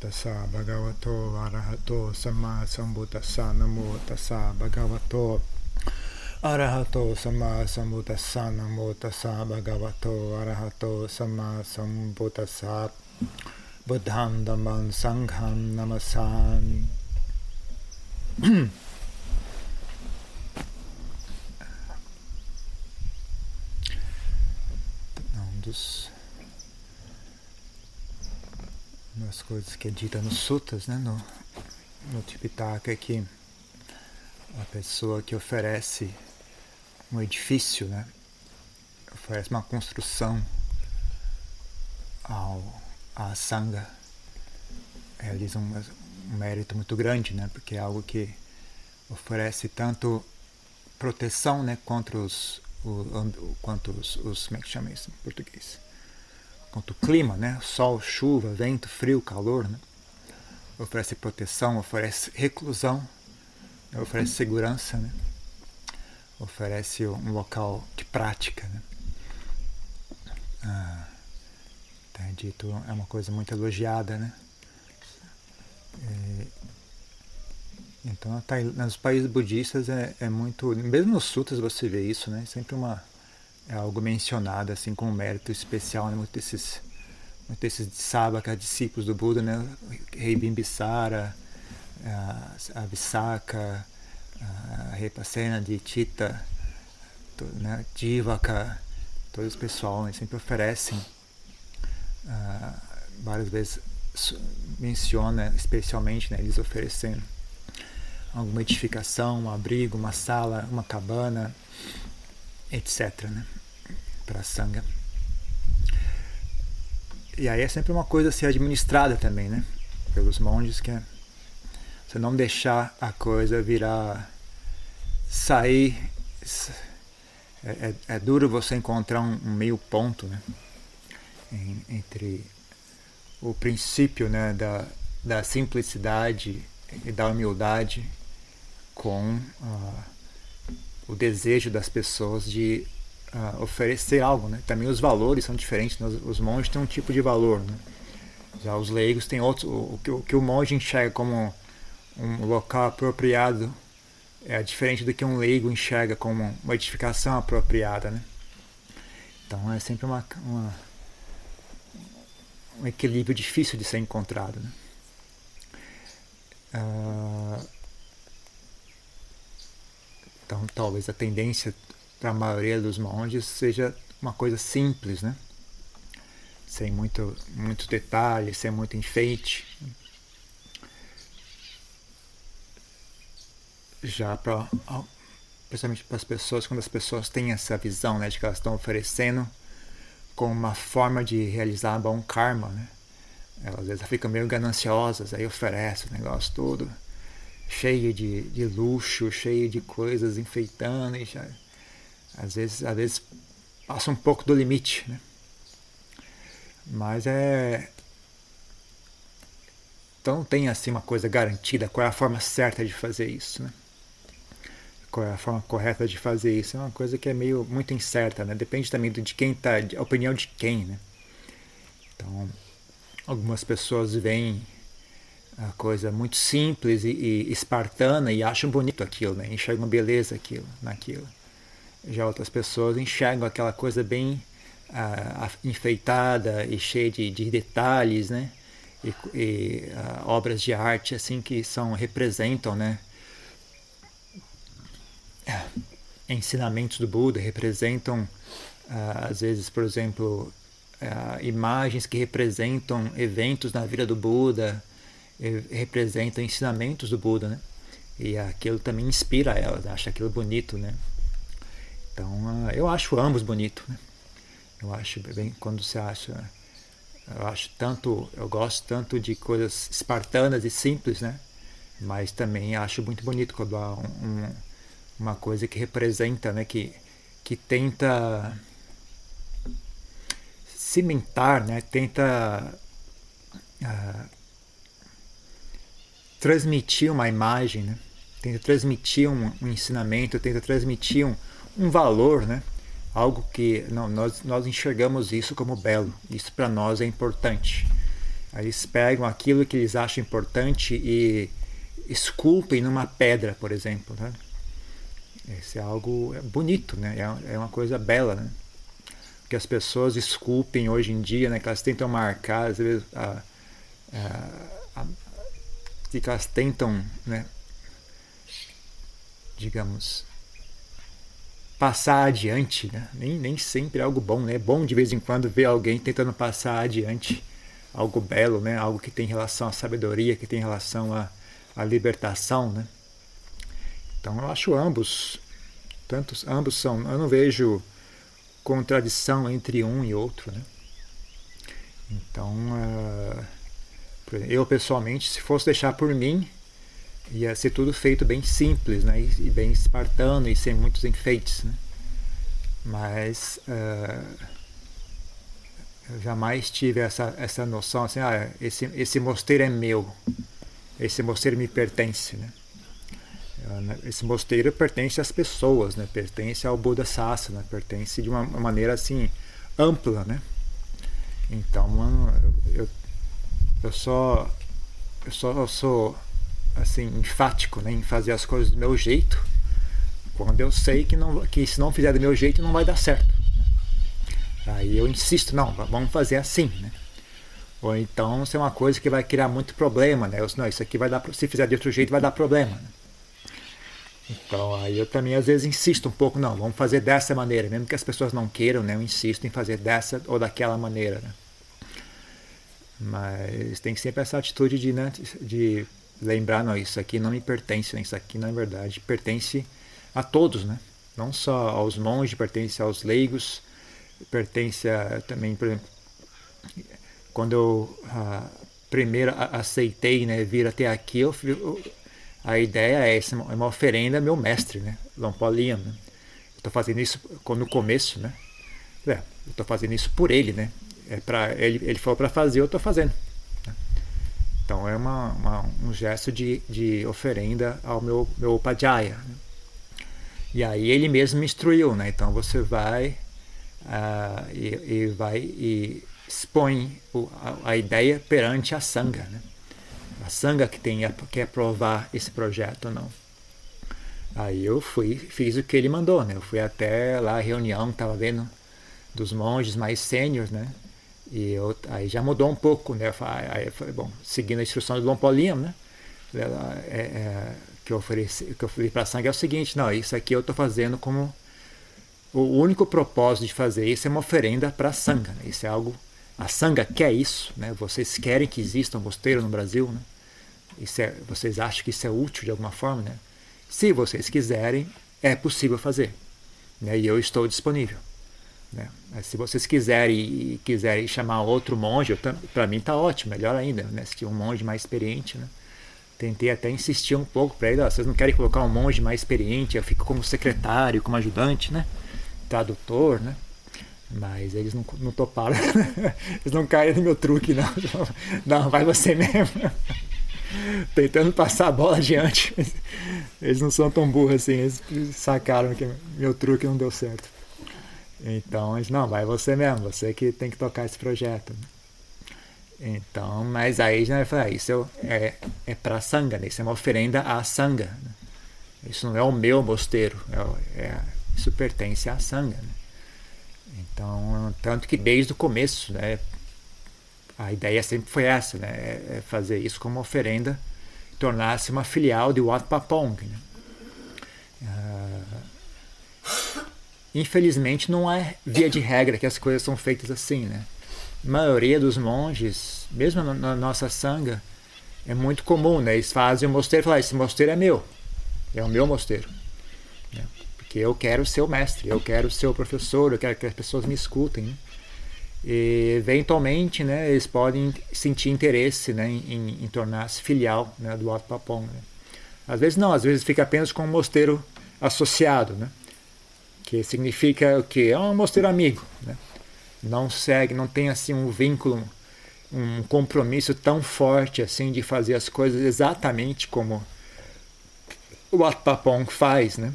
tassa bhagavato arahato samma sambuddhassa namo tassa bhagavato arahato samma sambuddhassa namo tassa bhagavato arahato samma sambuddhassa buddham dhammam sangham namasami coisas que é dita nos sutas, né, no, no Tipitaka, é que a pessoa que oferece um edifício, né, oferece uma construção ao, à Sangha, realiza um, um mérito muito grande, né, porque é algo que oferece tanto proteção, né, contra os, o, quanto os, os, como é que chama isso em português? Quanto clima, né? Sol, chuva, vento, frio, calor, né? Oferece proteção, oferece reclusão, né? oferece segurança, né? Oferece um local de prática, né? Ah, tá dito, é uma coisa muito elogiada, né? É, então, nos países budistas é, é muito, mesmo nos sutras você vê isso, né? Sempre uma é algo mencionado assim com um mérito especial, né? Muitos desses, muitos desses sabaka, discípulos do Buda, né? Rei Bimbisara, a Visaka, a Repasena de Tita, né? Divaka, todo esse pessoal né? sempre oferecem, uh, várias vezes menciona especialmente né? eles oferecendo alguma edificação, um abrigo, uma sala, uma cabana, etc. Né? Para a sanga. E aí é sempre uma coisa a ser administrada também, né? Pelos monges, que é você não deixar a coisa virar sair. É, é, é duro você encontrar um, um meio ponto, né? Em, entre o princípio né, da, da simplicidade e da humildade com uh, o desejo das pessoas de uh, oferecer algo, né? Também os valores são diferentes. Né? Os, os, monges têm um tipo de valor, né? Já os leigos têm outros. O, o, que, o que o monge enxerga como um local apropriado é diferente do que um leigo enxerga como uma edificação apropriada, né? Então é sempre uma, uma um equilíbrio difícil de ser encontrado, né? Uh, então talvez a tendência para a maioria dos monges seja uma coisa simples, né? Sem muito, muito detalhe, sem muito enfeite. Já para principalmente para as pessoas, quando as pessoas têm essa visão né, de que elas estão oferecendo como uma forma de realizar bom karma, né? Elas às vezes ficam meio gananciosas, aí oferecem o negócio todo cheio de, de luxo, cheio de coisas enfeitando e já às vezes, às vezes passa um pouco do limite, né? Mas é. Então não tem assim uma coisa garantida, qual é a forma certa de fazer isso, né? Qual é a forma correta de fazer isso? É uma coisa que é meio muito incerta, né? Depende também de quem tá, a opinião de quem, né? Então, algumas pessoas veem a coisa muito simples e, e espartana e acham bonito aquilo, né? Enxergam beleza aquilo, naquilo. Já outras pessoas enxergam aquela coisa bem ah, enfeitada e cheia de, de detalhes, né? E, e ah, obras de arte assim que são representam, né? Ensinamentos do Buda representam ah, às vezes, por exemplo, imagens que representam eventos na vida do Buda, representam ensinamentos do Buda, né? E aquilo também inspira elas, acha aquilo bonito, né? Então, uh, eu acho ambos bonito, né? Eu acho bem quando você acha eu acho tanto, eu gosto tanto de coisas espartanas e simples, né? Mas também acho muito bonito quando há um, uma coisa que representa, né? Que, que tenta cimentar, né? Tenta uh, transmitir uma imagem, né? Tenta transmitir um, um ensinamento, tenta transmitir um, um valor, né? algo que não, nós, nós enxergamos isso como belo, isso para nós é importante. Eles pegam aquilo que eles acham importante e esculpem numa pedra, por exemplo. Né? Isso é algo bonito, né? é, é uma coisa bela. Né? Que as pessoas esculpem hoje em dia, né? que elas tentam marcar, às vezes, a, a, a, que elas tentam, né? digamos, passar adiante. Né? Nem, nem sempre é algo bom. Né? É bom de vez em quando ver alguém tentando passar adiante algo belo, né? algo que tem relação à sabedoria, que tem relação à, à libertação. Né? Então eu acho ambos, tantos, ambos são, eu não vejo contradição entre um e outro. Né? Então, uh, eu pessoalmente, se fosse deixar por mim, ia ser tudo feito bem simples né? e, bem espartano e sem muitos enfeites. Né? Mas uh, eu jamais tive essa, essa noção assim, ah, esse, esse mosteiro é meu, esse mosteiro me pertence. Né? Né, esse mosteiro pertence às pessoas, né? pertence ao Buda Sasana, pertence de uma maneira assim ampla. Né? Então eu, eu só eu só sou assim enfático né, em fazer as coisas do meu jeito quando eu sei que não que se não fizer do meu jeito não vai dar certo. Né? Aí eu insisto, não, vamos fazer assim. Né? Ou então se é uma coisa que vai criar muito problema, né? Eu, não, isso aqui vai dar, se fizer de outro jeito vai dar problema. Né? Então aí eu também às vezes insisto um pouco, não, vamos fazer dessa maneira, mesmo que as pessoas não queiram, né? Eu insisto em fazer dessa ou daquela maneira, né? Mas tem sempre essa atitude de, né, de lembrar, não, isso aqui não me pertence, né? isso aqui na verdade pertence a todos, né? Não só aos monges, pertence aos leigos, pertence a, também, por exemplo, quando eu a, primeiro aceitei né, vir até aqui, eu, eu a ideia é essa, é uma oferenda ao meu mestre, né? Lampoliam. Né? Eu estou fazendo isso no começo, né? É, estou fazendo isso por ele, né? É para ele, ele falou para fazer, eu estou fazendo. Então é uma, uma, um gesto de, de oferenda ao meu, meu Upadhyaya. E aí ele mesmo me instruiu, né? Então você vai uh, e, e, vai e expõe o, a, a, ideia perante a sanga, né? a Sangha que tem que aprovar esse projeto ou não. Aí eu fui, fiz o que ele mandou, né? Eu fui até lá a reunião, estava vendo dos monges mais sêniores, né? E eu, aí já mudou um pouco, né? Aí eu falei, bom, seguindo a instrução do Dom Paulinho, né? É, é, que eu ofereci, que eu falei para a Sangha é o seguinte, não, isso aqui eu estou fazendo como o único propósito de fazer isso é uma oferenda para a Sangha. Né? Isso é algo a Sangha quer isso, né? Vocês querem que exista um mosteiro no Brasil, né? Isso é, vocês acham que isso é útil de alguma forma, né? Se vocês quiserem, é possível fazer, né? E eu estou disponível, né? Se vocês quiserem quiserem chamar outro monge, para mim está ótimo, melhor ainda, né? Se um monge mais experiente, né? Tentei até insistir um pouco para ele, ó, vocês não querem colocar um monge mais experiente, eu fico como secretário, como ajudante, né? Tradutor, né? Mas eles não, não toparam. eles não caíram no meu truque, não. Não, vai você mesmo tentando passar a bola adiante. Eles não são tão burros assim, eles sacaram que meu truque não deu certo. Então, eles, não, vai você mesmo, você que tem que tocar esse projeto. Então, mas aí já falei, ah, isso é, é para sanga, né? isso é uma oferenda à sanga. Né? Isso não é o meu mosteiro, é, é, isso pertence à sanga. Né? Então, tanto que desde o começo, né, a ideia sempre foi essa, né? É, é fazer isso como oferenda, tornar-se uma filial de Wat Papong. Né? Uh, infelizmente não é via de regra que as coisas são feitas assim, né? A maioria dos monges, mesmo na, nossa sanga, é muito comum, né? Eles fazem o mosteiro e falam, ah, esse mosteiro é meu, é o meu mosteiro. Né? Porque eu quero ser o mestre, eu quero ser o professor, eu quero que as pessoas me escutem. Né? E, eventualmente, né, eles podem sentir interesse né, em, em tornar-se filial né, do Alto Papão. Né. Às vezes não, às vezes fica apenas com um mosteiro associado, né, que significa o que é um mosteiro amigo, né, não segue, não tem assim um vínculo, um compromisso tão forte assim de fazer as coisas exatamente como o Atpapong faz, né?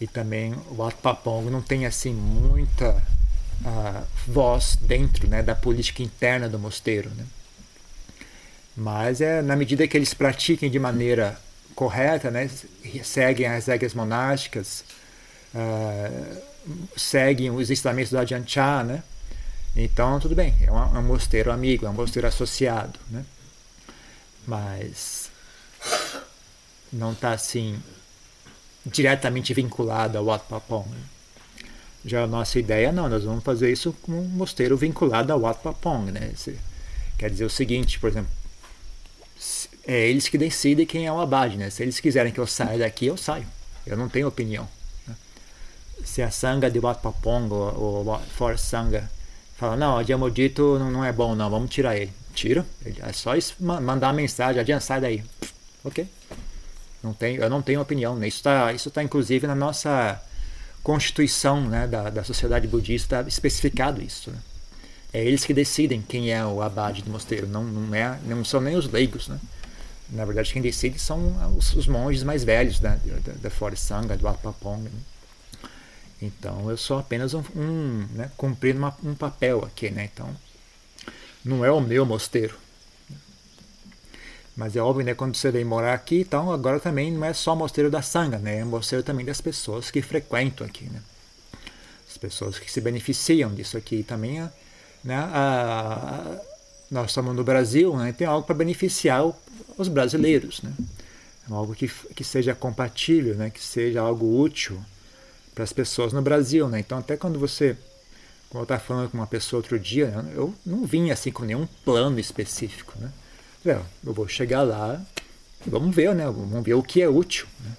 E também o Atpapong não tem assim muita a voz dentro né, da política interna do mosteiro. Né? Mas é na medida que eles pratiquem de maneira correta, né, seguem as regras monásticas, uh, seguem os ensinamentos do Ajahn né, então tudo bem, é um, é um mosteiro amigo, é um mosteiro associado, né, mas não está assim diretamente vinculado ao Wat Papong. Né? Já a nossa ideia, não, nós vamos fazer isso com um mosteiro vinculado ao Wat Papong. Né? quer dizer o seguinte, por exemplo, é eles que decidem quem é o abade. Né? Se eles quiserem que eu saia daqui, eu saio. Eu não tenho opinião. Se a sanga de Wat Papong ou, ou For Sanga fala, não, o Diamodito não, é bom, não, vamos tirar ele. Tira. É só isso, mandar mensagem, adianta, sai daí. Ok. Não tenho, eu não tenho opinião. Né? Isso está isso tá, inclusive na nossa constituição né, da, da sociedade budista especificado isso. Né? É eles que decidem quem é o abade do mosteiro, não, não, é, não são nem os leigos. Né? Na verdade, quem decide são os, os monges mais velhos né, da, da Forest Sangha, do Apapong. Né? Então, eu sou apenas um, um né, cumprindo uma, um papel aqui. Né? Então, não é o meu mosteiro. Mas é óbvio, né, quando você vem morar aqui, então agora também não é só mosteiro da sanga, né, é mosteiro também das pessoas que frequentam aqui, né. As pessoas que se beneficiam disso aqui também, né, a, a, nós estamos no Brasil, né, tem algo para beneficiar os brasileiros, né, algo que, que seja compatível, né, que seja algo útil para as pessoas no Brasil, né. Então até quando você como eu estava falando com uma pessoa outro dia, eu não vim assim com nenhum plano específico, né? Eu vou chegar lá, vamos ver, né? Vamos ver o que é útil. Né?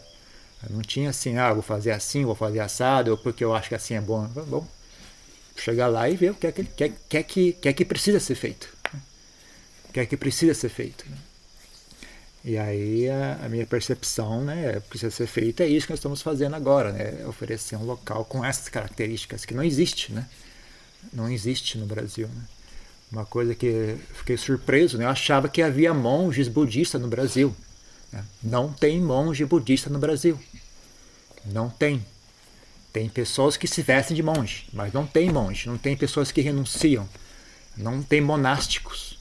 Não tinha assim, ah, vou fazer assim, vou fazer assado, ou porque eu acho que assim é bom. Bom, chegar lá e ver o que é que, que, que, que, que, é que precisa ser feito. Né? O que é que precisa ser feito. Né? E aí a, a, minha percepção, né, precisa ser feita, é isso que nós estamos fazendo agora, né? Oferecer um local com essas características que não existe, né? Não existe no Brasil, né? Uma coisa que fiquei surpreso, né? eu achava que havia monges budistas no Brasil. Né? Não tem monge budista no Brasil. Não tem. Tem pessoas que se vestem de monge, mas não tem monge. Não tem pessoas que renunciam. Não tem monásticos.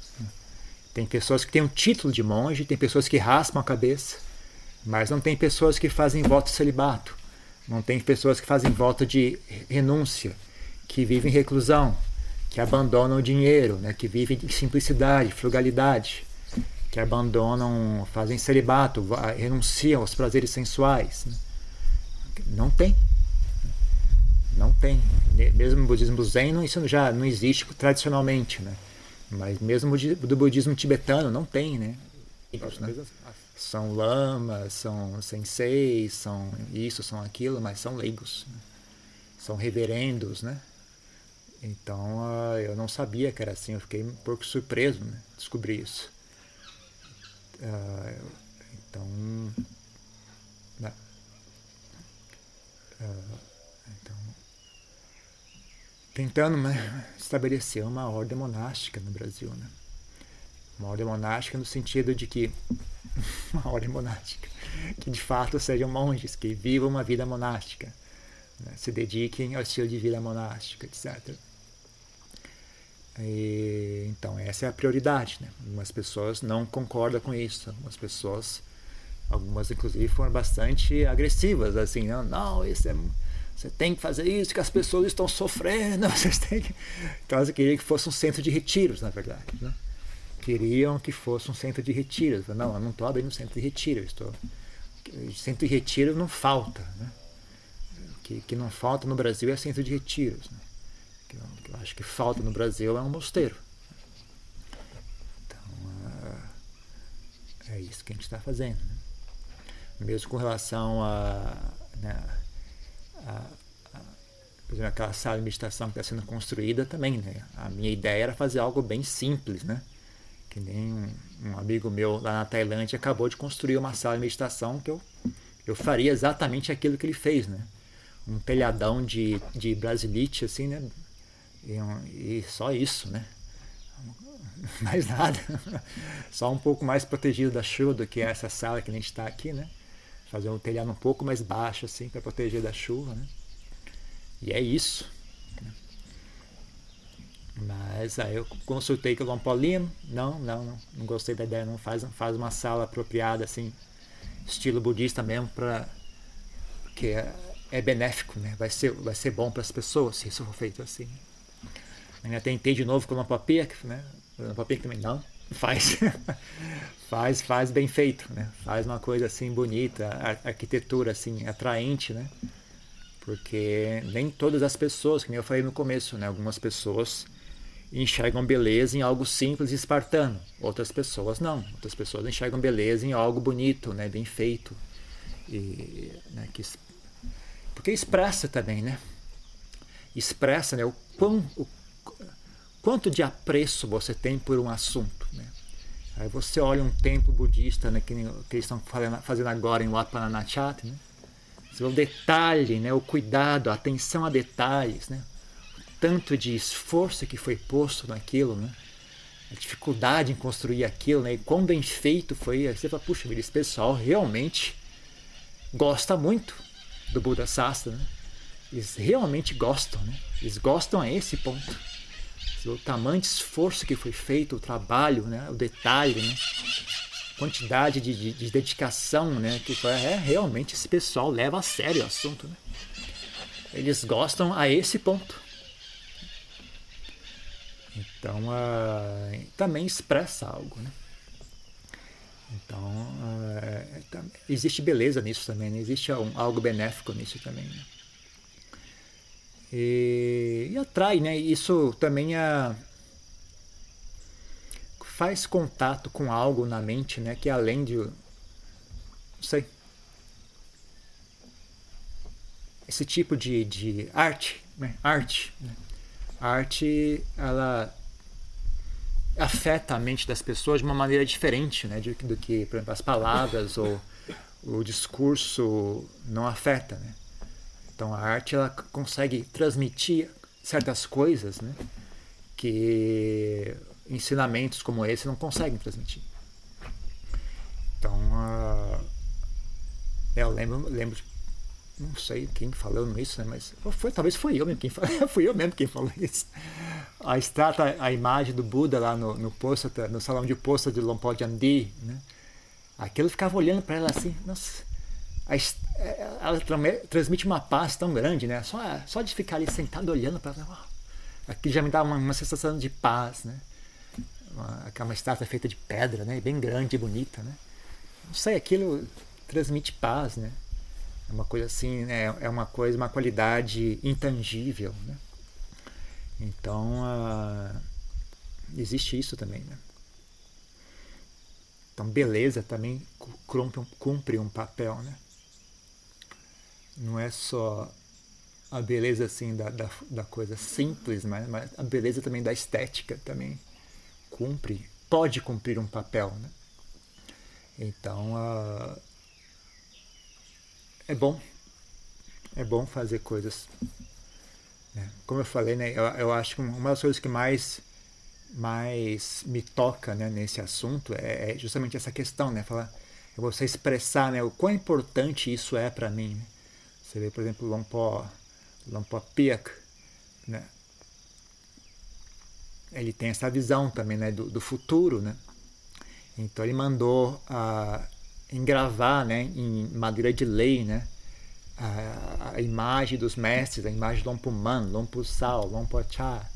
Tem pessoas que têm um título de monge, tem pessoas que raspam a cabeça, mas não tem pessoas que fazem voto de celibato. Não tem pessoas que fazem voto de renúncia, que vivem reclusão, que abandonam o dinheiro, né, que vivem em simplicidade, frugalidade, que abandonam, fazem celibato, renunciam aos prazeres sensuais. Né? Não tem. Não tem. Mesmo no budismo zen, isso já não existe tradicionalmente. Né? Mas mesmo do budismo tibetano, não tem. Né? né? São lamas, são senseis, são isso, são aquilo, mas são leigos. Né? São reverendos, né? Então uh, eu não sabia que era assim, eu fiquei um pouco surpreso, né? Descobri isso. Uh, então, né? uh, então, tentando né, estabelecer uma ordem monástica no Brasil, né? Uma ordem monástica no sentido de que uma ordem monástica que de fato sejam monges que vivam uma vida monástica, né? se dediquem ao estilo de vida monástica, etc. E, então, essa é a prioridade. Né? Algumas pessoas não concordam com isso. Algumas pessoas, algumas inclusive, foram bastante agressivas. Assim, não, não isso é, você tem que fazer isso, que as pessoas estão sofrendo. Vocês têm que... Então, elas queriam que fosse um centro de retiros, na verdade. Né? Queriam que fosse um centro de retiros. Não, eu não estou abrindo um centro de retiros. Estou... Centro de retiro não falta. Né? O que, que não falta no Brasil é centro de retiros. Né? que eu, que eu acho que falta no Brasil é um mosteiro. Então, é, é isso que a gente está fazendo. Né? Mesmo com relação a, né, por exemplo, aquela sala de meditação que está sendo construída também. Né? A minha ideia era fazer algo bem simples, né? Que nem um, um amigo meu lá na Tailândia acabou de construir uma sala de meditação que eu, eu faria exatamente aquilo que ele fez, né? um telhadão de, de brasilite, assim, né? E, e só isso, né? Mais nada. Só um pouco mais protegido da chuva do que essa sala que a gente está aqui, né? Fazer um telhado um pouco mais baixo, assim, para proteger da chuva, né? E é isso. Mas aí eu consultei com o Lompolim, não, não, não, não gostei da ideia, não faz, faz uma sala apropriada assim, estilo budista mesmo para que é, é, benéfico, né? Vai ser, vai ser bom para as pessoas se isso for feito assim. Ainda tentei de novo com o Lompopia, né? O Lompopia também não, faz, faz, faz bem feito, né? Faz uma coisa assim bonita, arquitetura assim atraente, né? Porque nem todas as pessoas, que eu falei no começo, né? Algumas pessoas enxergam beleza em algo simples e espartano. Outras pessoas não. Outras pessoas enxergam beleza em algo bonito, né? Bem feito. E, né? que, porque expressa também, né? Expressa né? o, quão, o quanto de apreço você tem por um assunto? Aí você olha um templo budista, né, que, que eles estão fazendo agora em Wat Pah Nanachat, né? Você vê o detalhe, né, o cuidado, a atenção a detalhes, né? tanto de esforço que foi posto naquilo, né? A dificuldade em construir aquilo, né? E quão bem feito foi. Aí você fala, puxa vida, esse pessoal realmente gosta muito do Buda Sastra, né? Eles realmente gostam, né? Eles gostam a esse ponto. O tamanho de esforço que foi feito, o trabalho, né? O detalhe, né? quantidade de, de, de, dedicação, né? Que foi, é realmente esse pessoal leva a sério o assunto, né? Eles gostam a esse ponto. Então, uh, também expressa algo, né? Então, uh, existe beleza nisso também, né? existe um, algo benéfico nisso também. Né? E, e, atrai, né? Isso também uh, faz contato com algo na mente, né? Que é além de, não sei, esse tipo de, de arte, né? arte, né? a arte ela afeta a mente das pessoas de uma maneira diferente né, do, do que, por exemplo, as palavras ou o discurso não afeta. Né? Então a arte ela consegue transmitir certas coisas né, que ensinamentos como esse não conseguem transmitir. Então, uh, eu lembro, lembro não sei quem falou isso, né? mas foi, talvez foi eu mesmo quem falou, fui eu mesmo quem falou isso. A estátua, a imagem do Buda lá no, no, posto, no salão de posto de Lompo Jandi, né? Aquilo ficava olhando para ela assim, nossa, a, é, ela transmite uma paz tão grande, né? Só, só de ficar ali sentado olhando para ela, aquilo já me dá uma, uma sensação de paz, né? Uma, uma estátua feita de pedra, né? Bem grande e bonita, né? Não sei, aquilo transmite paz, né? É uma coisa assim, né? é uma coisa, uma qualidade intangível. Né? Então, existe isso também. Né? Então, beleza também cumpre, cumpre um papel. Né? Não é só a beleza assim da, da, da coisa simples, mas, mas, a beleza também da estética também cumpre, pode cumprir um papel. Né? Então, uh, é bom. É bom fazer coisas. Né? Como eu falei, né, eu, eu acho que uma das coisas que mais mais me toca né, nesse assunto é, é justamente essa questão, né? Falar, você expressar né, o quão importante isso é para mim. Né? Você vê, por exemplo, Lompo, Lompo Piak, né? ele tem essa visão também né, do, do futuro. Né? Então ele mandou uh, engravar né, em madeira de lei né, a, a imagem dos mestres, a imagem do Lompuman, Lompusal, Lompochá.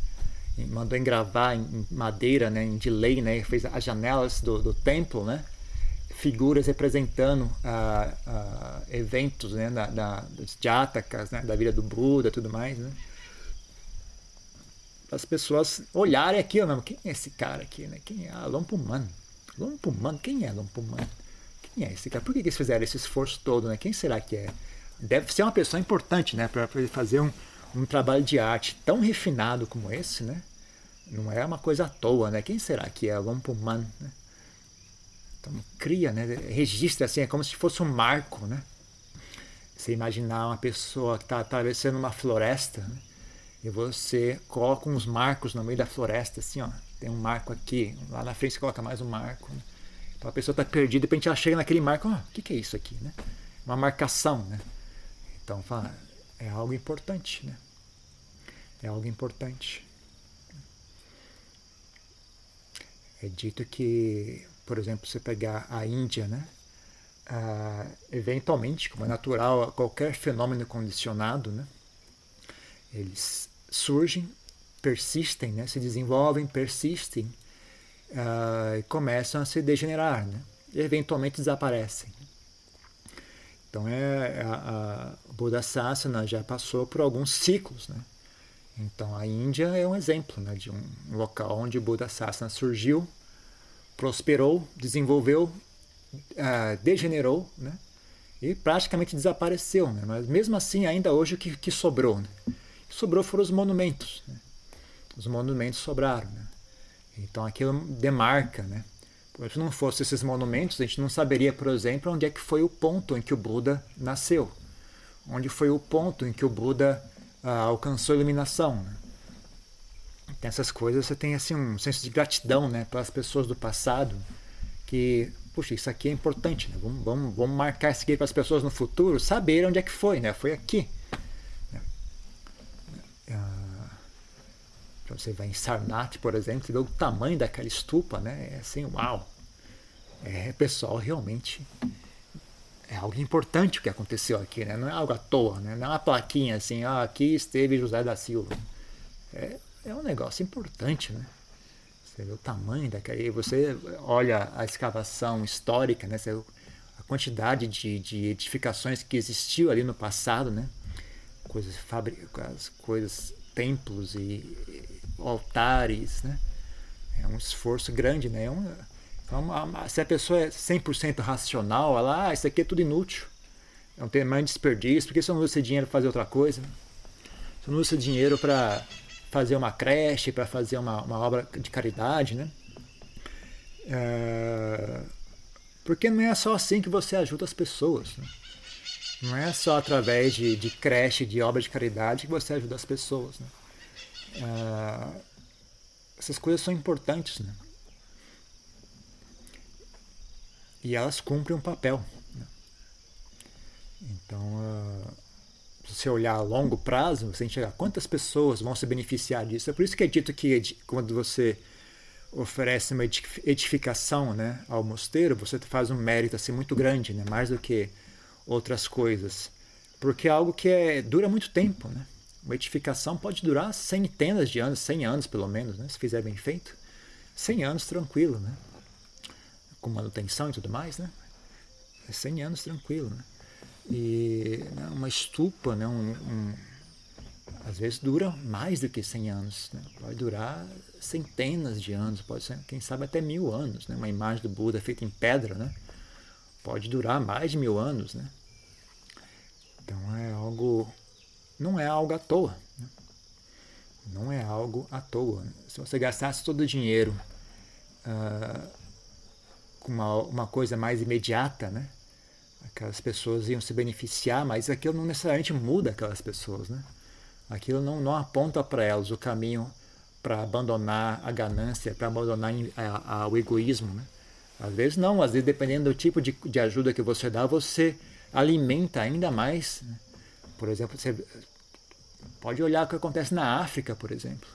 Mandou engravar em madeira né, de lei, né, fez as janelas do, do templo, né, figuras representando uh, uh, eventos né, da, da, dos jatakas, né, da vida do Buda tudo mais. Né. As pessoas olharem aqui, mesmo, quem é esse cara aqui? Né? Quem é? Ah, Lompuman. Lompuman, quem é Lompuman? Quem é esse cara? Por que eles fizeram esse esforço todo? Né? Quem será que é? Deve ser uma pessoa importante né? para fazer um, um trabalho de arte tão refinado como esse. Né? Não é uma coisa à toa. Né? Quem será que é? Lompuman. Né? Então cria, né? registra assim, é como se fosse um marco. Né? Você imaginar uma pessoa que está atravessando uma floresta né? e você coloca uns marcos no meio da floresta, assim, ó. Tem um marco aqui, lá na frente você coloca mais um marco. Né? Então a pessoa está perdida, de repente ela chega naquele marco, o que, que é isso aqui? Né? Uma marcação. Né? Então fala, é algo importante. Né? É algo importante. é dito que, por exemplo, você pegar a Índia, né? Ah, eventualmente, como é natural, qualquer fenômeno condicionado, né? Eles surgem, persistem, né? Se desenvolvem, persistem uh, e começam a se degenerar, né? E eventualmente desaparecem. Então é, a, a Buda Sasana já passou por alguns ciclos, né? Então a Índia é um exemplo né, de um local onde o Buda Sasana surgiu, prosperou, desenvolveu, uh, degenerou, né? E praticamente desapareceu, né? Mas mesmo assim ainda hoje o que, que sobrou, né? O que sobrou foram os monumentos, né? Os monumentos sobraram, né? Então aquilo demarca, né? Se não fosse esses monumentos, a gente não saberia, por exemplo, onde é que foi o ponto em que o Buda nasceu, onde foi o ponto em que o Buda ah, alcançou a iluminação. Né? Então, essas coisas você tem assim um senso de gratidão, né, para as pessoas do passado, que puxa, isso aqui é importante, né? vamos, vamos, vamos marcar isso aqui para as pessoas no futuro saber onde é que foi, né? Foi aqui. Então você vai em Sarnath, por exemplo, você vê o tamanho daquela estupa, né? É assim, uau! É, pessoal, realmente é algo importante o que aconteceu aqui, né? Não é algo à toa, né? Não é uma plaquinha assim, ah, aqui esteve José da Silva. É, é um negócio importante, né? Você vê o tamanho daquela. E você olha a escavação histórica, né? Você a quantidade de, de edificações que existiu ali no passado, né? Coisas, fábricas, coisas templos e altares, né? É um esforço grande, né? É é uma, se a pessoa é 100% racional, ela, ah, isso aqui é tudo inútil. Não tem mais desperdício, porque você não usa esse dinheiro para fazer outra coisa. Você não usa dinheiro para fazer uma creche, para fazer uma, uma obra de caridade, né? É, porque não é só assim que você ajuda as pessoas. Né? Não é só através de, de creche, de obra de caridade que você ajuda as pessoas. Né? Ah, essas coisas são importantes. Né? E elas cumprem um papel. Né? Então, uh, se você olhar a longo prazo, você enxergar quantas pessoas vão se beneficiar disso. É por isso que é dito que quando você oferece uma edificação né, ao mosteiro, você faz um mérito assim, muito grande, né, mais do que outras coisas. Porque é algo que é, dura muito tempo. Né? Uma edificação pode durar centenas de anos, 100 anos pelo menos, né? se fizer bem feito. 100 anos tranquilo, né? com manutenção e tudo mais. Né? 100 anos tranquilo. Né? E né, uma estupa, né? Um, um, às vezes dura mais do que 100 anos. Né? Pode durar centenas de anos, pode ser, quem sabe até mil anos. Né? Uma imagem do Buda feita em pedra, né? pode durar mais de mil anos, né? Então é algo, não é algo à toa, né? não é algo à toa. Né? Se você gastasse todo o dinheiro uh, com uma, uma coisa mais imediata, né? Aquelas pessoas iam se beneficiar, mas aquilo não necessariamente muda aquelas pessoas, né? Aquilo não, não aponta para elas o caminho para abandonar a ganância, para abandonar a, a, o egoísmo, né? Às vezes não, às vezes dependendo do tipo de, de ajuda que você dá, você alimenta ainda mais. Né? Por exemplo, você pode olhar o que acontece na África, por exemplo.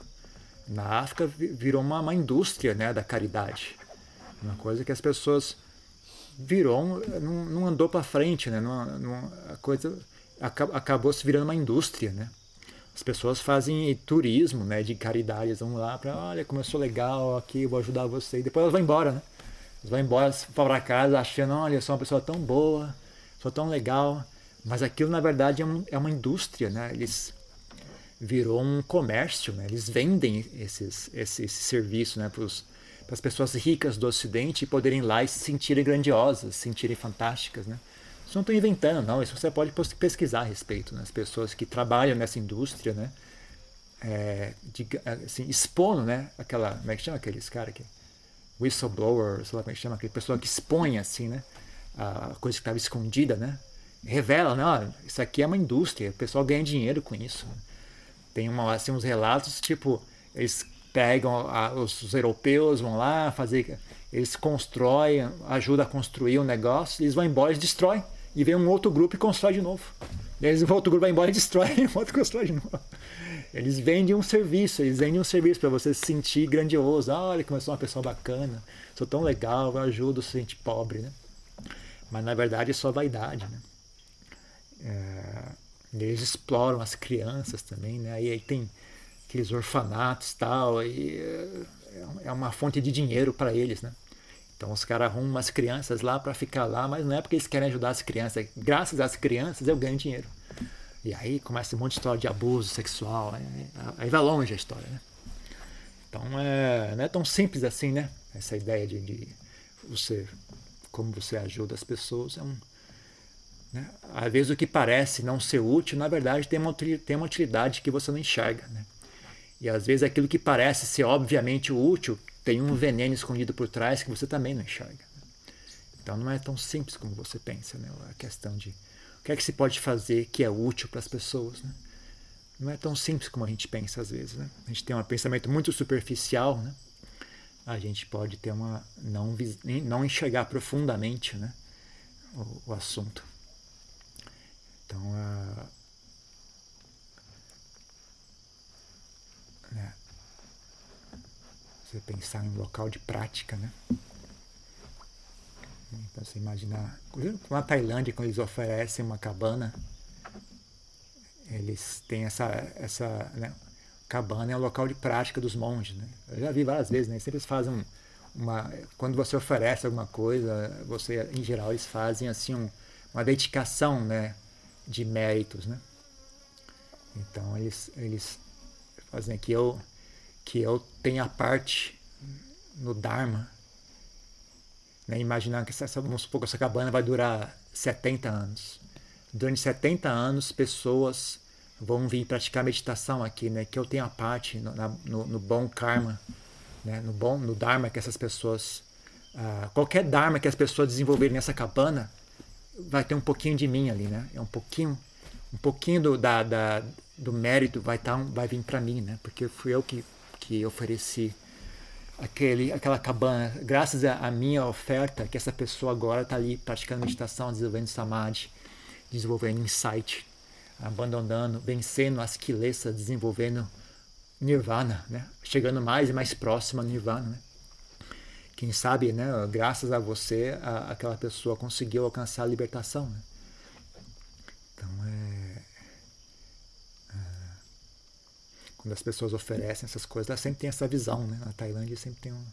Na África virou uma, uma indústria né, da caridade. Uma coisa que as pessoas virou, não, não andou para frente, né? Não, não, a coisa acabou, acabou se virando uma indústria, né? As pessoas fazem turismo, né, de caridade, eles vão lá para, olha, como eu sou legal aqui, vou ajudar você, e depois elas vão embora, né? Eles vão embora para casa achando, olha, eu sou uma pessoa tão boa, sou tão legal. Mas aquilo, na verdade, é, um, é uma indústria, né? Eles virou um comércio, né? Eles vendem esses, esse, esse serviço, né? Para as pessoas ricas do Ocidente poderem ir lá e se sentirem grandiosas, se sentirem fantásticas, né? Isso não estou inventando, não. Isso você pode pesquisar a respeito. Né? As pessoas que trabalham nessa indústria, né? É, de, assim, expondo, né? Aquela, como é que chama aqueles caras aqui? whistleblower, sei lá como é que chama, aquele pessoa que expõe assim, né? A coisa que estava escondida, né? Revela, né? Ó, isso aqui é uma indústria, o pessoal ganha dinheiro com isso. Tem uma, assim, uns relatos, tipo, eles pegam a, os, europeus, vão lá fazer, eles constroem, ajudam a construir um negócio, eles vão embora, eles destroem, e vem um outro grupo e constrói de novo. E eles, o outro grupo vai embora e destrói, e o outro constrói de novo. Eles vendem um serviço, eles vendem um serviço para você se sentir grandioso. Ah, olha como uma pessoa bacana, sou tão legal, eu ajudo o gente pobre, né? Mas na verdade é só vaidade, né? É, eles exploram as crianças também, né? E aí tem aqueles orfanatos tal, e é, é uma fonte de dinheiro para eles, né? Então os caras arrumam umas crianças lá para ficar lá, mas não é porque eles querem ajudar as crianças, graças às crianças eu ganho dinheiro. E aí começa um monte de história de abuso sexual, aí, aí vai longe a história, né? Então é, não é tão simples assim, né? Essa ideia de, de você, como você ajuda as pessoas é um, né? Às vezes o que parece não ser útil, na verdade tem uma, tem uma utilidade que você não enxerga, né? E às vezes aquilo que parece ser obviamente útil tem um veneno escondido por trás que você também não enxerga. Então não é tão simples como você pensa, né? A questão de o que é que se pode fazer que é útil para as pessoas, né? Não é tão simples como a gente pensa às vezes, né? A gente tem um pensamento muito superficial, né? A gente pode ter uma não não enxergar profundamente, né? O, o assunto. Então, a Você pensar em um local de prática, né? Então você imaginar, na Tailândia, quando eles oferecem uma cabana, eles têm essa, essa né? cabana é o local de prática dos monges, né? Eu já vi várias vezes, né? Sempre eles fazem uma, quando você oferece alguma coisa, você, em geral, eles fazem assim um, uma dedicação, né? De méritos, né? Então eles, eles fazem que eu que eu tenha parte no Dharma. Né? Imaginando que essa, vamos supor que essa cabana vai durar 70 anos. Durante 70 anos, pessoas vão vir praticar meditação aqui, né? Que eu tenha parte no, no, no bom karma, né? No bom, no dharma que essas pessoas, uh, qualquer dharma que as pessoas desenvolverem nessa cabana, vai ter um pouquinho de mim ali, né? É um pouquinho, um pouquinho do, da, da do mérito vai tá, vai vir para mim, né? Porque fui eu que que ofereci aquele, aquela cabana, graças à minha oferta, que essa pessoa agora está ali praticando meditação, desenvolvendo samadhi, desenvolvendo insight, abandonando, vencendo as quilesas, desenvolvendo nirvana, né? chegando mais e mais próximo a nirvana. Né? Quem sabe, né, graças a você, a, aquela pessoa conseguiu alcançar a libertação. Né? Então é quando as pessoas oferecem essas coisas, elas sempre tem essa visão, né? Na Tailândia sempre tem, um,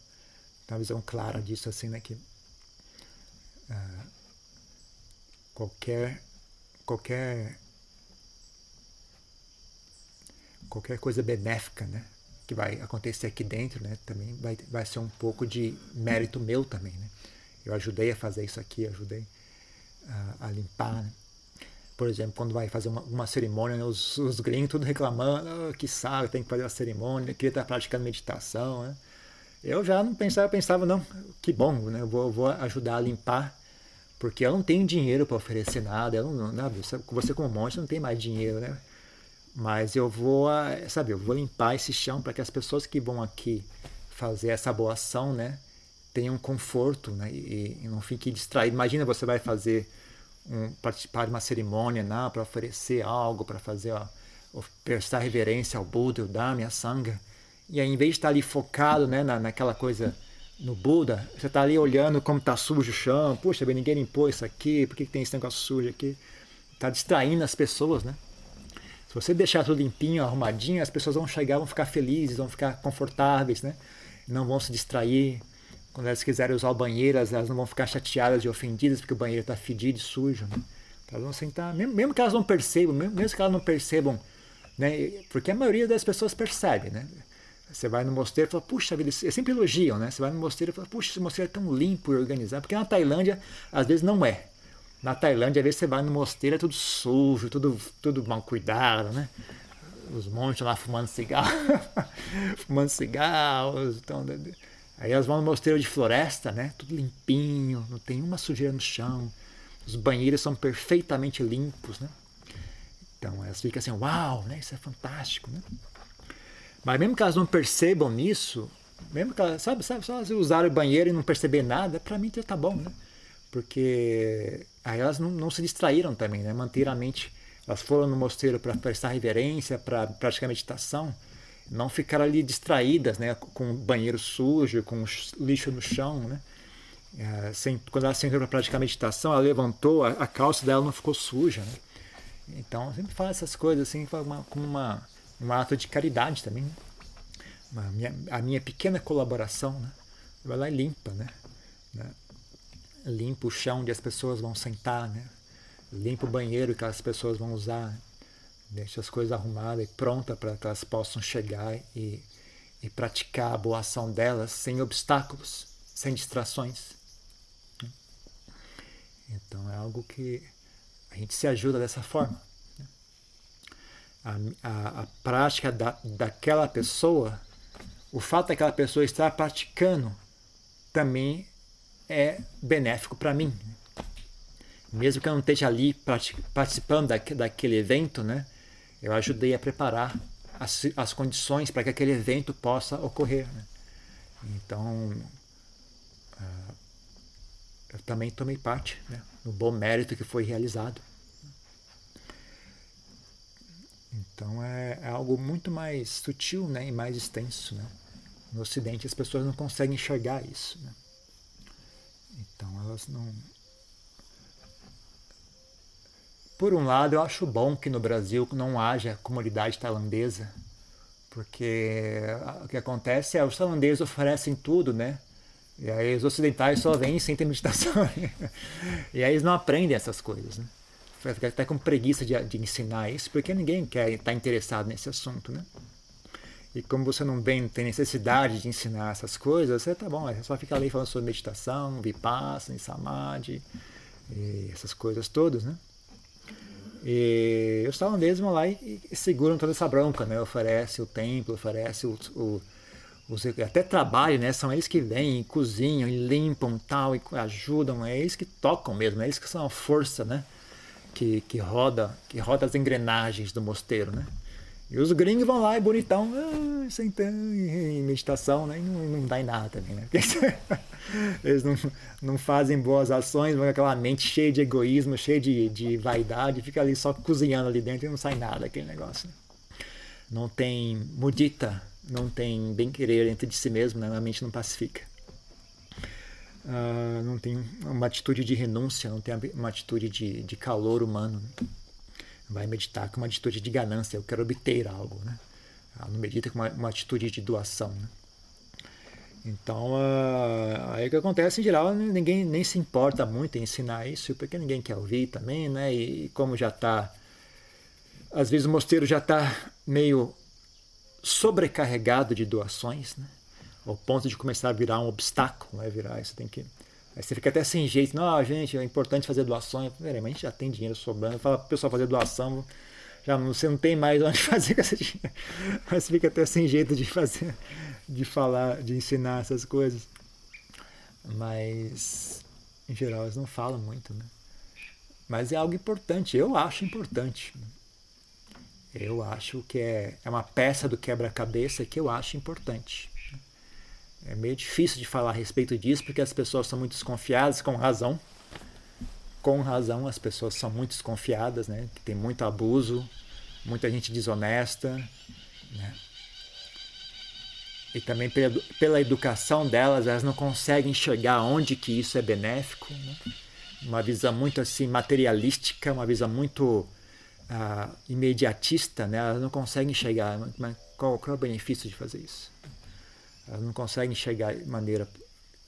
uma visão clara disso, assim, né? Que uh, qualquer qualquer qualquer coisa benéfica, né? Que vai acontecer aqui dentro, né? Também vai, vai ser um pouco de mérito meu também, né? Eu ajudei a fazer isso aqui, ajudei uh, a limpar, né? Por exemplo, quando vai fazer uma, uma cerimônia, né, os, os gringos tudo reclamando, oh, que sabe, tem que fazer a cerimônia, queria estar praticando meditação. Né? Eu já não pensava, pensava, não, que bom, né? eu vou, vou ajudar a limpar, porque eu não tenho dinheiro para oferecer nada, eu não, não, você como monge não tem mais dinheiro, né? Mas eu vou, sabe, eu vou limpar esse chão para que as pessoas que vão aqui fazer essa boa ação, né, tenham conforto, né, e, e não fiquem distraídos. Imagina você vai fazer um, participar de uma cerimônia né, para oferecer algo, para fazer, ó, prestar reverência ao Buda, o Dharma, a Sangha. E aí, em vez de estar ali focado né, na, naquela coisa no Buda, você está ali olhando como está sujo o chão, puxa, bem, ninguém limpou isso aqui, por que, que tem esse negócio sujo aqui? Está distraindo as pessoas, né? Se você deixar tudo limpinho, arrumadinho, as pessoas vão chegar, vão ficar felizes, vão ficar confortáveis, né? Não vão se distrair. Quando elas quiserem usar o banheiro, elas não vão ficar chateadas e ofendidas porque o banheiro está fedido e sujo. Né? Elas vão sentar, mesmo, mesmo, que elas não percebam, mesmo, mesmo que elas não percebam, né? porque a maioria das pessoas percebe. Né? Você vai no mosteiro e fala, puxa vida, eles sempre elogiam, né? Você vai no mosteiro e fala, puxa, esse mosteiro é tão limpo e organizado. Porque na Tailândia, às vezes não é. Na Tailândia, às vezes você vai no mosteiro, é tudo sujo, tudo, tudo mal cuidado, né? Os monges lá fumando cigarro, fumando cigarros, então, Aí elas vão no mosteiro de floresta, né? Tudo limpinho, não tem uma sujeira no chão. Os banheiros são perfeitamente limpos, né? Então elas ficam assim, uau, né? Isso é fantástico, né? Mas mesmo que elas não percebam nisso, mesmo que elas, sabe, sabe, só elas usarem o banheiro e não perceber nada, para mim tá bom, né? Porque aí elas não, não se distraíram também, né? Manter a mente elas foram no mosteiro para prestar reverência, para praticar meditação, não ficaram ali distraídas, né, com banheiro sujo, com lixo no chão, né? É, sem, quando ela sentou para praticar meditação, ela levantou, a, a, calça dela não ficou suja, né? Então, sempre fala essas coisas assim, como uma, um ato de caridade também. Né? Uma, minha, a minha pequena colaboração, né? Vai lá e limpa, né? né? Limpa o chão onde as pessoas vão sentar, né? Limpa o banheiro que as pessoas vão usar. Deixa as coisas arrumadas e prontas para que elas possam chegar e, e praticar a boa ação delas sem obstáculos, sem distrações. Então é algo que a gente se ajuda dessa forma. A, a, a prática da, daquela pessoa, o fato daquela pessoa estar praticando também é benéfico para mim. Mesmo que eu não esteja ali participando daquele evento, né? Eu ajudei a preparar as, as condições para que aquele evento possa ocorrer. Né? Então, uh, eu também tomei parte né, no bom mérito que foi realizado. Então é, é, algo muito mais sutil né, e mais extenso. Né? No Ocidente as pessoas não conseguem enxergar isso. Né? Então elas não. Por um lado, eu acho bom que no Brasil não haja comunidade tailandesa, porque o que acontece é os tailandeses oferecem tudo, né? E aí os ocidentais só vêm sem ter meditação. e aí eles não aprendem essas coisas, né? Fica até com preguiça de, de ensinar isso, porque ninguém quer estar interessado nesse assunto, né? E como você não tem necessidade de ensinar essas coisas, você tá bom, você só fica ali falando sobre meditação, vipassana, samadhi, essas coisas todas, né? E os tailandeses vão lá e, e seguram toda essa bronca, né? Oferece o templo, oferece o, o até trabalho, né? São eles que vêm, cozinham, e limpam tal, e ajudam, é eles que tocam mesmo, é eles que são a força, né? Que, que roda, que roda as engrenagens do mosteiro, né? E os gringos vão lá e bonitão, ah, sentando em meditação, né? E não, não dá em nada também, né? Eles não, não fazem boas ações, vão com aquela mente cheia de egoísmo, cheia de, de vaidade, fica ali só cozinhando ali dentro e não sai nada aquele negócio. Né? Não tem mudita, não tem bem-querer dentro de si mesmo, né? a mente não pacifica. Uh, não tem uma atitude de renúncia, não tem uma atitude de, de calor humano. Né? Vai meditar com uma atitude de ganância, eu quero obter algo. Né? Uh, não medita com uma, uma atitude de doação. Né? Então, uh, aí o que acontece em geral, ninguém nem se importa muito em ensinar isso, porque ninguém quer ouvir também, né? E como já está. Às vezes o mosteiro já está meio sobrecarregado de doações, né? ao ponto de começar a virar um obstáculo, vai virar, você tem que Aí você fica até sem jeito, não, ah, gente, é importante fazer doações. Peraí, mas a gente já tem dinheiro sobrando. Fala pro pessoal fazer doação, já você não tem mais onde fazer com esse dinheiro. Mas você fica até sem jeito de fazer, de falar, de ensinar essas coisas. Mas, em geral, eles não falam muito, né? Mas é algo importante, eu acho importante. Eu acho que é, é uma peça do quebra-cabeça que eu acho importante. É meio difícil de falar a respeito disso porque as pessoas são muito desconfiadas, com razão. Com razão, as pessoas são muito desconfiadas, né? Tem muito abuso, muita gente desonesta, né? E também pela, pela educação delas, elas não conseguem enxergar onde que isso é benéfico, né? Uma visão muito assim materialística, uma visão muito uh, imediatista, né? elas não conseguem enxergar mas qual, qual é o benefício de fazer isso. Elas não conseguem enxergar de maneira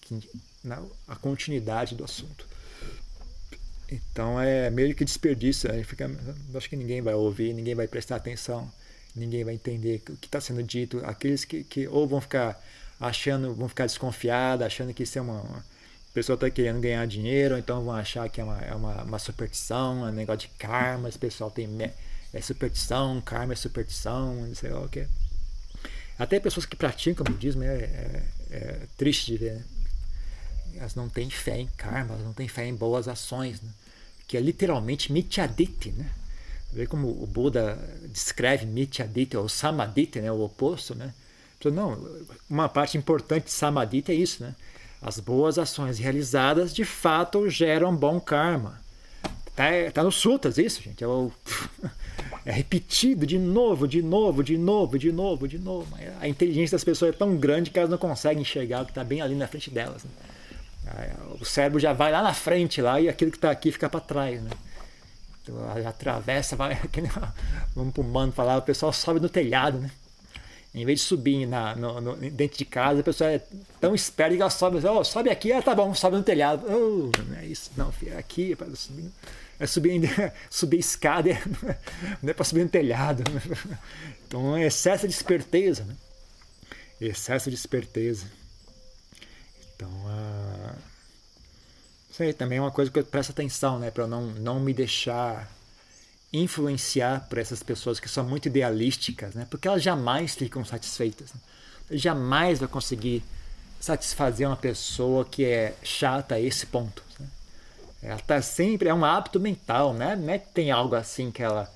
que, na, a continuidade do assunto. Então é meio que desperdício. Né? Fica, acho que ninguém vai ouvir, ninguém vai prestar atenção, ninguém vai entender o que está sendo dito. Aqueles que, que ou vão ficar achando, vão ficar desconfiados, achando que isso é uma, uma pessoa está querendo ganhar dinheiro, então vão achar que é uma, é uma, uma superstição, é um negócio de karma, esse pessoal tem é superstição, karma é superstição, não sei lá o que. Até pessoas que praticam budismo é, é, é triste de ver. Né? Elas não têm fé em karma, elas não têm fé em boas ações, né? que é literalmente mityaditi, né? Vê como o Buda descreve mityaditi ou samaditi, né? o oposto, né? Então, não, uma parte importante de samadhi é isso, né? As boas ações realizadas de fato geram bom karma. tá, tá nos sutras isso, gente. É, o, é repetido de novo, de novo, de novo, de novo, de novo. A inteligência das pessoas é tão grande que elas não conseguem enxergar o que está bem ali na frente delas. Né? O cérebro já vai lá na frente lá e aquilo que está aqui fica para trás. Né? Então, atravessa, vai, vamos para o mano falar, o pessoal sobe no telhado, né? Em vez de subir na, no, no, dentro de casa, a pessoa é tão esperta que ela sobe, oh, sobe aqui, ah, tá bom, sobe no telhado. Oh, não é isso, não, filho, é aqui para subir. É subir, subir escada, não é para subir no telhado. Então é excesso de esperteza, né? Excesso de esperteza. Então, uh, isso aí também é uma coisa que eu presto atenção, né? Para não, não me deixar influenciar por essas pessoas que são muito idealísticas, né? Porque elas jamais ficam satisfeitas. Né? Jamais vai conseguir satisfazer uma pessoa que é chata a esse ponto. Né? Ela tá sempre é um hábito mental, né? Não é que tem algo assim que ela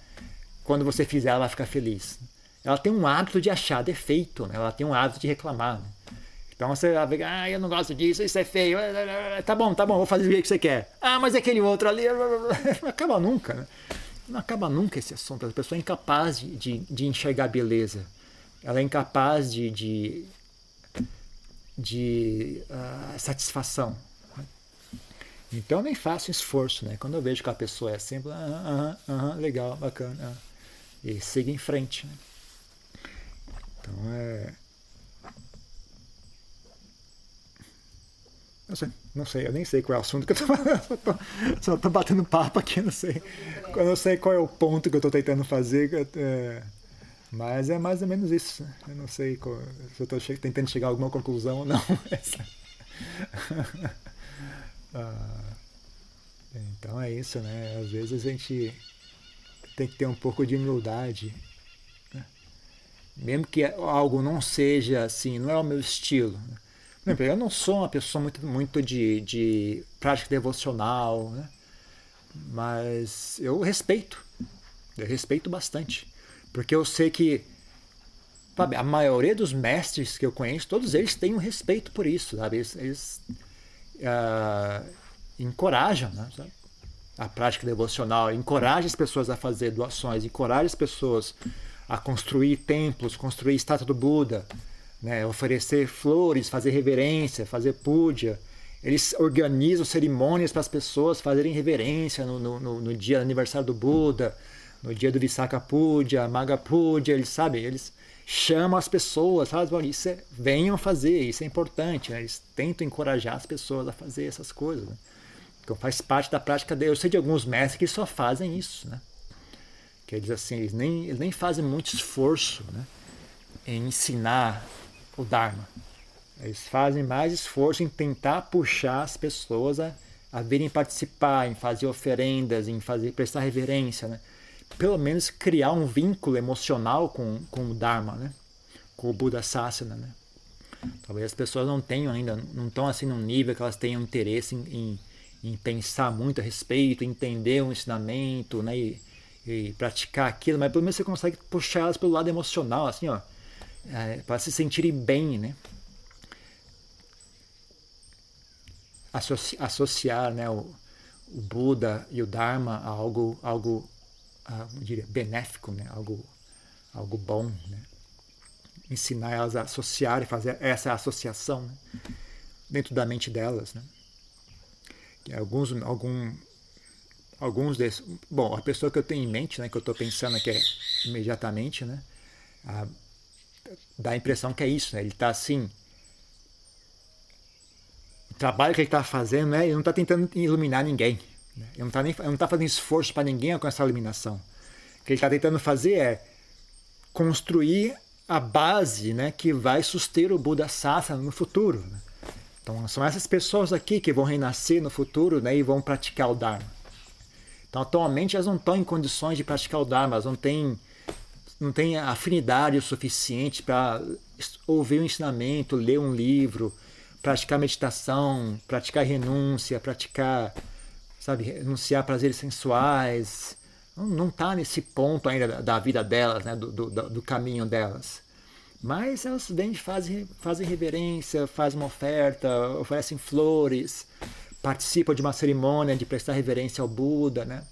quando você fizer ela vai ficar feliz. Ela tem um hábito de achar defeito, né? Ela tem um hábito de reclamar. Né? Então você vai ver, ah, eu não gosto disso, isso é feio. Tá bom, tá bom, vou fazer o que você quer. Ah, mas aquele outro ali. Não acaba nunca, né? Não acaba nunca esse assunto. A pessoa é incapaz de, de, de enxergar beleza. Ela é incapaz de, de, de uh, satisfação. Então nem faço esforço, né? Quando eu vejo que a pessoa é sempre, ah, ah, ah, legal, bacana, e siga em frente. Né? Então é Não sei, não sei, eu nem sei qual é o assunto que eu tô falando, só tô, batendo papo aqui, não sei. Eu não sei qual é o ponto que eu tô tentando fazer, é, mas é mais ou menos isso. Eu não sei qual, se eu tô che tentando chegar a alguma conclusão ou não. ah, então é isso, né? Às vezes a gente tem que ter um pouco de humildade. Né? Mesmo que algo não seja assim, não é o meu estilo. Né? Eu não sou uma pessoa muito, muito de, de prática devocional, né? mas eu respeito, eu respeito bastante, porque eu sei que sabe, a maioria dos mestres que eu conheço, todos eles têm um respeito por isso, sabe? eles, eles uh, encorajam né? a prática devocional, encorajam as pessoas a fazer doações, encorajam as pessoas a construir templos, construir estátua do Buda, né, oferecer flores, fazer reverência, fazer puja. Eles organizam cerimônias para as pessoas fazerem reverência no, no, no, dia do aniversário do Buda, no dia do Visakha Puja, Maga Puja, eles sabem, eles chamam as pessoas, sabe? Isso é, venham fazer, isso é importante. Né? Eles tentam encorajar as pessoas a fazer essas coisas. Né? Então faz parte da prática deles. Eu sei de alguns mestres que só fazem isso, né? Que eles assim, eles nem, eles nem fazem muito esforço, né? Em ensinar o Dharma. Eles fazem mais esforço em tentar puxar as pessoas a, a virem participar, em fazer oferendas, em fazer prestar reverência, né? Pelo menos criar um vínculo emocional com, com o Dharma, né? Com o Buda Sasana, né? Talvez as pessoas não tenham ainda, não estão assim num nível que elas tenham interesse em, em, em pensar muito a respeito, entender o ensinamento, né? E, e praticar aquilo, mas pelo menos você consegue puxar elas pelo lado emocional, assim, ó é, para se sentirem bem, né? Associ associar né, o, o, Buda e o Dharma a algo, algo ah, diria, benéfico, né? algo, algo bom. Né? Ensinar elas a associar e fazer essa associação né? dentro da mente delas. Né? Alguns, algum, alguns desses. Bom, a pessoa que eu tenho em mente, né, que eu estou pensando aqui é imediatamente, né? A dá a impressão que é isso, né? Ele está assim. O trabalho que ele está fazendo, né? Ele não está tentando iluminar ninguém. Né? Ele não está tá fazendo esforço para ninguém alcançar a iluminação. O que ele está tentando fazer é construir a base né, que vai suster o Buda Sasana no futuro. Né? Então, são essas pessoas aqui que vão renascer no futuro né, e vão praticar o Dharma. Então, atualmente, elas não estão em condições de praticar o Dharma, elas não têm não tem afinidade o suficiente para ouvir um ensinamento, ler um livro, praticar meditação, praticar renúncia, praticar, sabe, renunciar a prazeres sensuais. Não está nesse ponto ainda da, vida delas, né, do, do, do, caminho delas. Mas elas vêm fazem, fazem reverência, fazem uma oferta, oferecem flores, participam de uma cerimônia de prestar reverência ao Buda, né?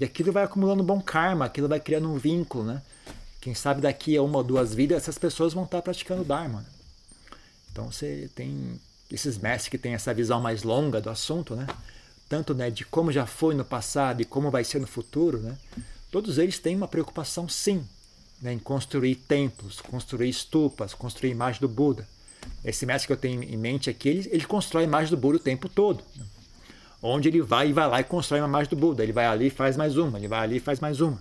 E aquilo vai acumulando bom karma, aquilo vai criando um vínculo, né? Quem sabe daqui a uma ou duas vidas essas pessoas vão estar praticando Dharma. Né? Então você tem esses mestres que têm essa visão mais longa do assunto, né? Tanto né, de como já foi no passado e como vai ser no futuro, né? Todos eles têm uma preocupação, sim, né, em construir templos, construir estupas, construir imagem do Buda. Esse mestre que eu tenho em mente aqui, ele, ele constrói a imagem do Buda o tempo todo. Né? Onde ele vai e vai lá e constrói uma imagem do Buda. Ele vai ali e faz mais uma, ele vai ali e faz mais uma.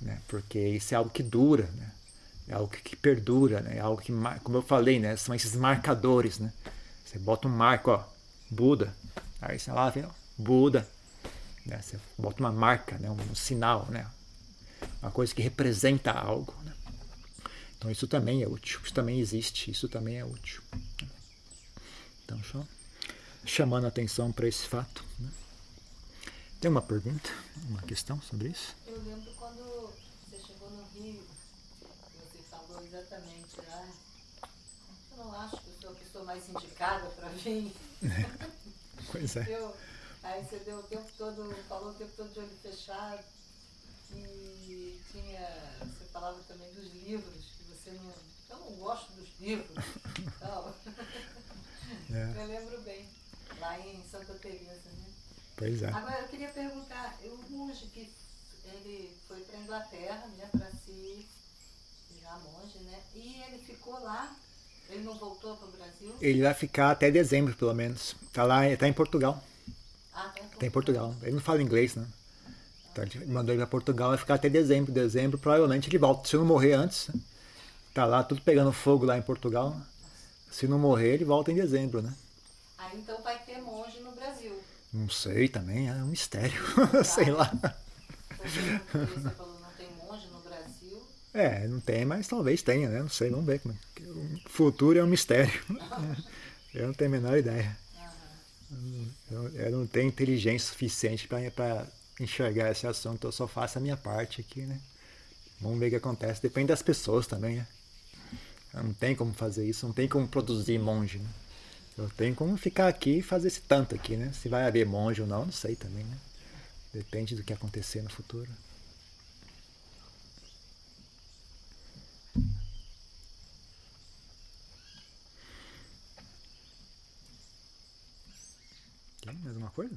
Né? Porque isso é algo que dura, né? é algo que, perdura, né? é algo que, como eu falei, né? são esses marcadores. Né? Você bota um marco, ó, Buda, aí você lá vê, ó, Buda, né? você bota uma marca, né? um, um sinal, né? uma coisa que representa algo. Né? Então isso também é útil, isso também existe, isso também é útil. Então só chamando a atenção para esse fato. Né? Tem uma pergunta, uma questão sobre isso? Eu lembro quando você chegou no Rio, você falou exatamente, ah, eu não acho que eu sou a pessoa mais indicada para vir. pois é. Eu, aí você deu o tempo todo, falou o tempo todo de olho fechado. E tinha, você falava também dos livros, que você não. Eu não gosto dos livros. Não. É. Eu lembro bem, lá em Santa Teresa, né? Pois é. Agora eu queria perguntar, o monge que ele foi para a Inglaterra, né, para se virar monge, né? E ele ficou lá, ele não voltou para o Brasil? Ele vai ficar até dezembro, pelo menos. Está lá, está em Portugal. Ah, tá em Portugal. Tá em Portugal. Ele não fala inglês, né? Então mandou ele para Portugal, vai ficar até dezembro. Dezembro, provavelmente ele volta. Se não morrer antes, tá lá tudo pegando fogo lá em Portugal. Se não morrer, ele volta em dezembro, né? Aí então vai ter monge no Brasil. Não sei também, é um mistério. sei lá. Você falou não tem monge no Brasil. É, não tem, mas talvez tenha, né? Não sei, vamos ver. Como é. O futuro é um mistério. Eu não tenho a menor ideia. Eu, não tenho inteligência suficiente para enxergar esse assunto, eu só faço a minha parte aqui, né? Vamos ver o que acontece. Depende das pessoas também, né? Não tem como fazer isso, não tem como produzir monge, né? Eu tenho como ficar aqui e fazer esse tanto aqui, né? Se vai haver monge ou não, não sei também, né? Depende do que acontecer no futuro. Tem mais uma coisa?